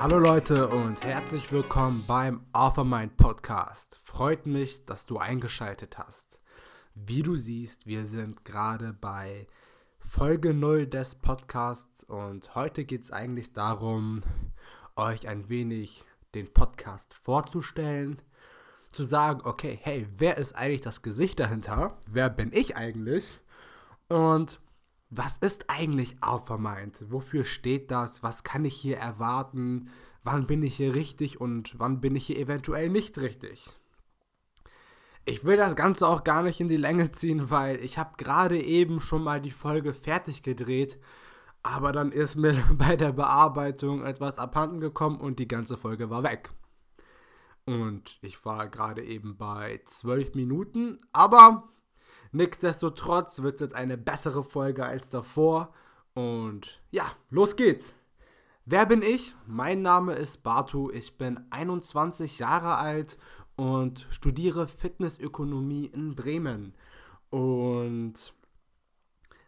Hallo Leute und herzlich willkommen beim Offermind Podcast. Freut mich, dass du eingeschaltet hast. Wie du siehst, wir sind gerade bei Folge 0 des Podcasts und heute geht es eigentlich darum, euch ein wenig den Podcast vorzustellen, zu sagen, okay, hey, wer ist eigentlich das Gesicht dahinter? Wer bin ich eigentlich? Und was ist eigentlich Alpha Mind? Wofür steht das? Was kann ich hier erwarten? Wann bin ich hier richtig und wann bin ich hier eventuell nicht richtig? Ich will das Ganze auch gar nicht in die Länge ziehen, weil ich habe gerade eben schon mal die Folge fertig gedreht, aber dann ist mir bei der Bearbeitung etwas abhanden gekommen und die ganze Folge war weg. Und ich war gerade eben bei 12 Minuten, aber Nichtsdestotrotz wird es jetzt eine bessere Folge als davor. Und ja, los geht's. Wer bin ich? Mein Name ist Bartu. Ich bin 21 Jahre alt und studiere Fitnessökonomie in Bremen. Und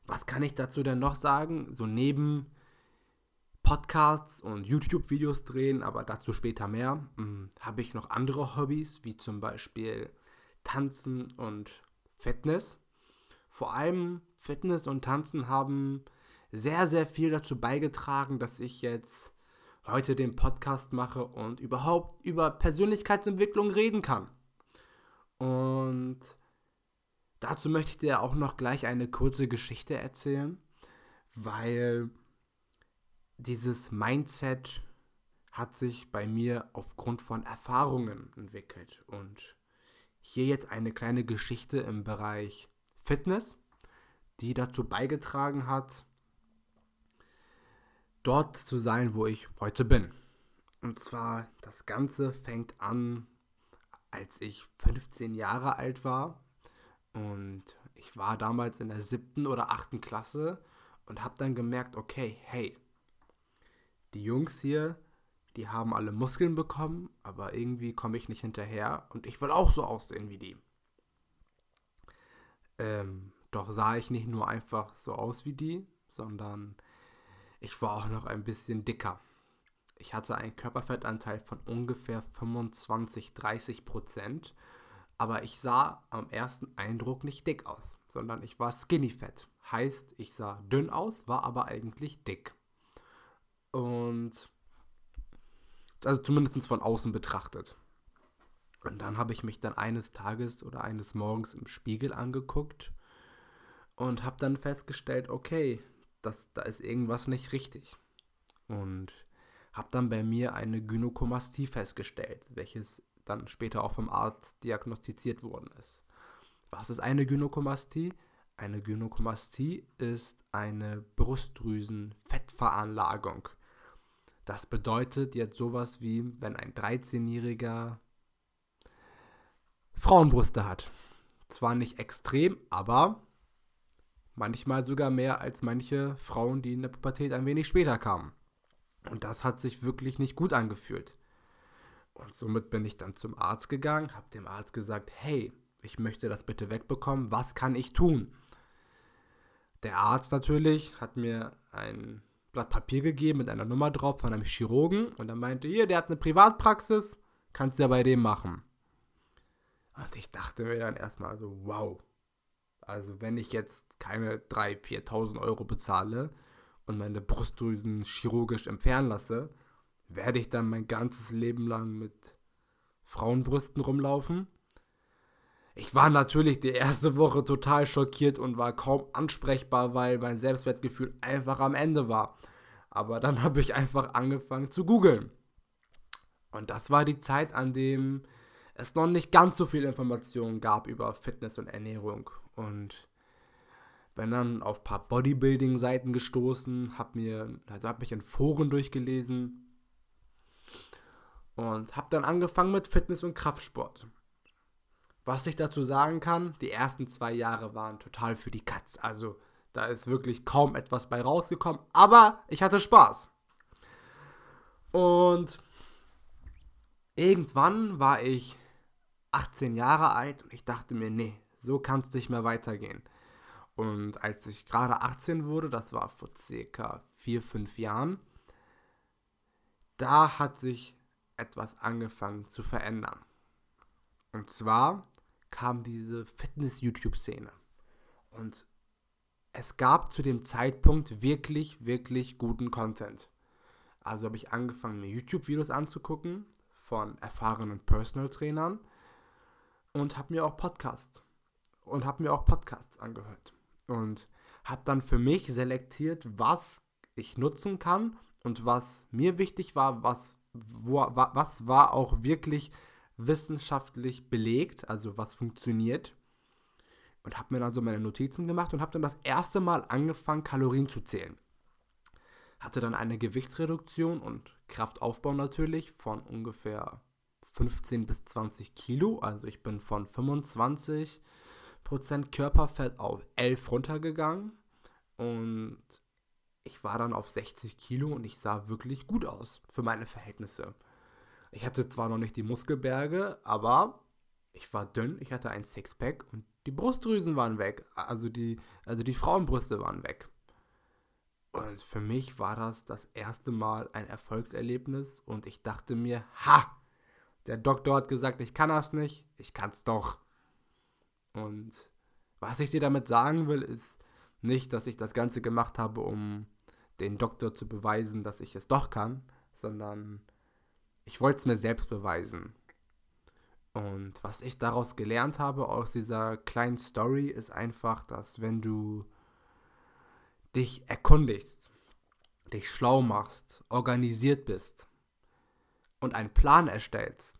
was kann ich dazu denn noch sagen? So neben Podcasts und YouTube-Videos drehen, aber dazu später mehr, hm, habe ich noch andere Hobbys, wie zum Beispiel Tanzen und Fitness. Vor allem Fitness und Tanzen haben sehr, sehr viel dazu beigetragen, dass ich jetzt heute den Podcast mache und überhaupt über Persönlichkeitsentwicklung reden kann. Und dazu möchte ich dir auch noch gleich eine kurze Geschichte erzählen, weil dieses Mindset hat sich bei mir aufgrund von Erfahrungen entwickelt und hier jetzt eine kleine Geschichte im Bereich Fitness, die dazu beigetragen hat, dort zu sein, wo ich heute bin. Und zwar, das Ganze fängt an, als ich 15 Jahre alt war. Und ich war damals in der siebten oder achten Klasse und habe dann gemerkt, okay, hey, die Jungs hier, die haben alle Muskeln bekommen, aber irgendwie komme ich nicht hinterher und ich will auch so aussehen wie die. Ähm, doch sah ich nicht nur einfach so aus wie die, sondern ich war auch noch ein bisschen dicker. Ich hatte einen Körperfettanteil von ungefähr 25, 30 Prozent, aber ich sah am ersten Eindruck nicht dick aus, sondern ich war skinny fett. Heißt, ich sah dünn aus, war aber eigentlich dick. Und also zumindest von außen betrachtet. Und dann habe ich mich dann eines Tages oder eines Morgens im Spiegel angeguckt und habe dann festgestellt, okay, das, da ist irgendwas nicht richtig. Und habe dann bei mir eine Gynäkomastie festgestellt, welches dann später auch vom Arzt diagnostiziert worden ist. Was ist eine Gynäkomastie? Eine Gynäkomastie ist eine Brustdrüsenfettveranlagung. Das bedeutet jetzt sowas wie, wenn ein 13-Jähriger Frauenbrüste hat. Zwar nicht extrem, aber manchmal sogar mehr als manche Frauen, die in der Pubertät ein wenig später kamen. Und das hat sich wirklich nicht gut angefühlt. Und somit bin ich dann zum Arzt gegangen, habe dem Arzt gesagt, hey, ich möchte das bitte wegbekommen, was kann ich tun? Der Arzt natürlich hat mir ein Blatt Papier gegeben mit einer Nummer drauf von einem Chirurgen und er meinte, hier, der hat eine Privatpraxis, kannst du ja bei dem machen. Und ich dachte mir dann erstmal so, wow. Also wenn ich jetzt keine 3.000, 4.000 Euro bezahle und meine Brustdrüsen chirurgisch entfernen lasse, werde ich dann mein ganzes Leben lang mit Frauenbrüsten rumlaufen? Ich war natürlich die erste Woche total schockiert und war kaum ansprechbar, weil mein Selbstwertgefühl einfach am Ende war. Aber dann habe ich einfach angefangen zu googeln. Und das war die Zeit, an dem es noch nicht ganz so viel Informationen gab über Fitness und Ernährung. Und bin dann auf ein paar Bodybuilding-Seiten gestoßen, habe mir, also habe mich in Foren durchgelesen und habe dann angefangen mit Fitness und Kraftsport. Was ich dazu sagen kann, die ersten zwei Jahre waren total für die Katz. Also da ist wirklich kaum etwas bei rausgekommen, aber ich hatte Spaß. Und irgendwann war ich 18 Jahre alt und ich dachte mir, nee, so kann es nicht mehr weitergehen. Und als ich gerade 18 wurde, das war vor circa 4, 5 Jahren, da hat sich etwas angefangen zu verändern. Und zwar kam diese Fitness-YouTube-Szene. Und es gab zu dem Zeitpunkt wirklich, wirklich guten Content. Also habe ich angefangen, mir YouTube-Videos anzugucken von erfahrenen Personal-Trainern und habe mir auch Podcasts und habe mir auch Podcasts angehört und habe dann für mich selektiert, was ich nutzen kann und was mir wichtig war, was, wo, was war auch wirklich wissenschaftlich belegt, also was funktioniert. Und habe mir dann so meine Notizen gemacht und habe dann das erste Mal angefangen, Kalorien zu zählen. Hatte dann eine Gewichtsreduktion und Kraftaufbau natürlich von ungefähr 15 bis 20 Kilo. Also ich bin von 25 Prozent Körperfett auf 11 runtergegangen. Und ich war dann auf 60 Kilo und ich sah wirklich gut aus für meine Verhältnisse. Ich hatte zwar noch nicht die Muskelberge, aber ich war dünn, ich hatte ein Sixpack und die Brustdrüsen waren weg. Also die, also die Frauenbrüste waren weg. Und für mich war das das erste Mal ein Erfolgserlebnis und ich dachte mir, ha, der Doktor hat gesagt, ich kann das nicht, ich kann's doch. Und was ich dir damit sagen will, ist nicht, dass ich das Ganze gemacht habe, um den Doktor zu beweisen, dass ich es doch kann, sondern ich wollte es mir selbst beweisen. Und was ich daraus gelernt habe aus dieser kleinen Story ist einfach, dass wenn du dich erkundigst, dich schlau machst, organisiert bist und einen Plan erstellst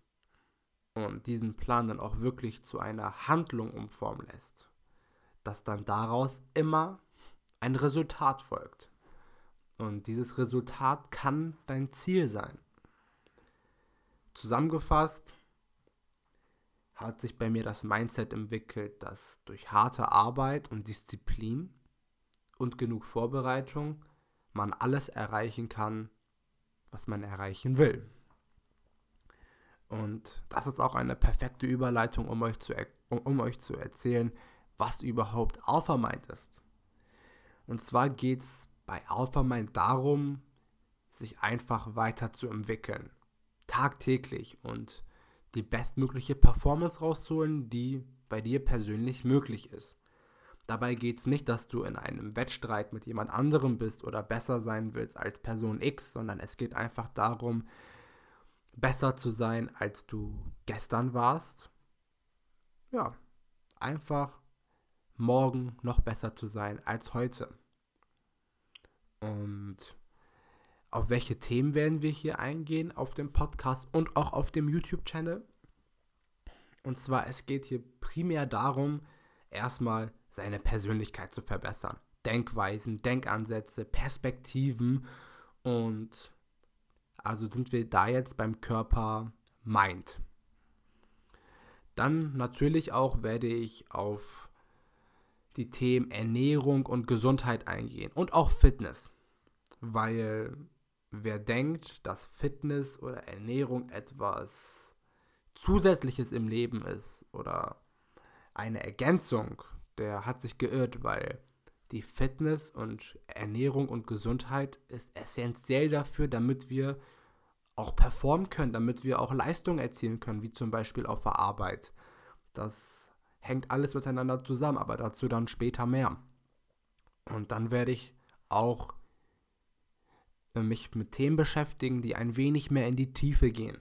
und diesen Plan dann auch wirklich zu einer Handlung umformen lässt, dass dann daraus immer ein Resultat folgt. Und dieses Resultat kann dein Ziel sein. Zusammengefasst hat sich bei mir das Mindset entwickelt, dass durch harte Arbeit und Disziplin und genug Vorbereitung man alles erreichen kann, was man erreichen will. Und das ist auch eine perfekte Überleitung, um euch zu, um, um euch zu erzählen, was überhaupt Alpha Mind ist. Und zwar geht es bei Alpha Mind darum, sich einfach weiterzuentwickeln. Tagtäglich und die bestmögliche Performance rauszuholen, die bei dir persönlich möglich ist. Dabei geht es nicht, dass du in einem Wettstreit mit jemand anderem bist oder besser sein willst als Person X, sondern es geht einfach darum, besser zu sein, als du gestern warst. Ja, einfach morgen noch besser zu sein als heute. Und auf welche Themen werden wir hier eingehen auf dem Podcast und auch auf dem YouTube-Channel? Und zwar, es geht hier primär darum, erstmal seine Persönlichkeit zu verbessern. Denkweisen, Denkansätze, Perspektiven und also sind wir da jetzt beim Körper Mind. Dann natürlich auch werde ich auf die Themen Ernährung und Gesundheit eingehen und auch Fitness, weil wer denkt, dass Fitness oder Ernährung etwas Zusätzliches im Leben ist oder eine Ergänzung, der hat sich geirrt, weil die Fitness und Ernährung und Gesundheit ist essentiell dafür, damit wir auch performen können, damit wir auch Leistungen erzielen können, wie zum Beispiel auf der Arbeit. Das hängt alles miteinander zusammen, aber dazu dann später mehr. Und dann werde ich auch mich mit Themen beschäftigen, die ein wenig mehr in die Tiefe gehen.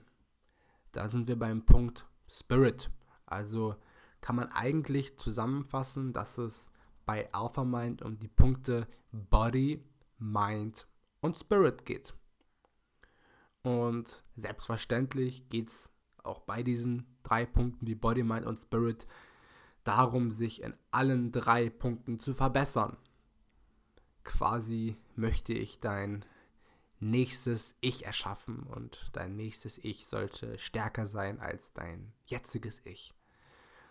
Da sind wir beim Punkt Spirit. Also kann man eigentlich zusammenfassen, dass es bei Alpha Mind um die Punkte Body, Mind und Spirit geht. Und selbstverständlich geht es auch bei diesen drei Punkten wie Body, Mind und Spirit darum, sich in allen drei Punkten zu verbessern. Quasi möchte ich dein nächstes Ich erschaffen und dein nächstes Ich sollte stärker sein als dein jetziges Ich.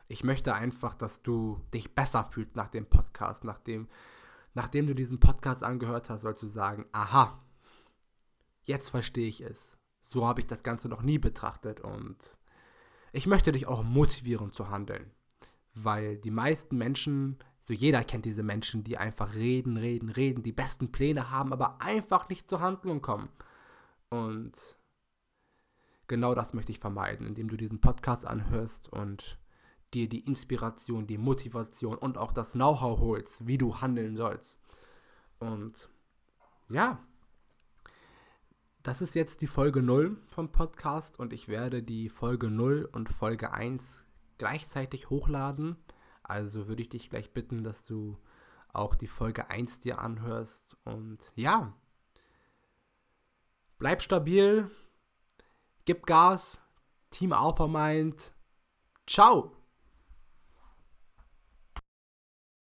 Ich möchte einfach, dass du dich besser fühlst nach dem Podcast, nachdem, nachdem du diesen Podcast angehört hast, sollst du sagen, aha, jetzt verstehe ich es. So habe ich das Ganze noch nie betrachtet und ich möchte dich auch motivieren zu handeln weil die meisten Menschen, so jeder kennt diese Menschen, die einfach reden, reden, reden, die besten Pläne haben, aber einfach nicht zur Handlung kommen. Und genau das möchte ich vermeiden, indem du diesen Podcast anhörst und dir die Inspiration, die Motivation und auch das Know-how holst, wie du handeln sollst. Und ja, das ist jetzt die Folge 0 vom Podcast und ich werde die Folge 0 und Folge 1 gleichzeitig hochladen. Also würde ich dich gleich bitten, dass du auch die Folge 1 dir anhörst. Und ja, bleib stabil, gib Gas, Team Alpha Mind. Ciao!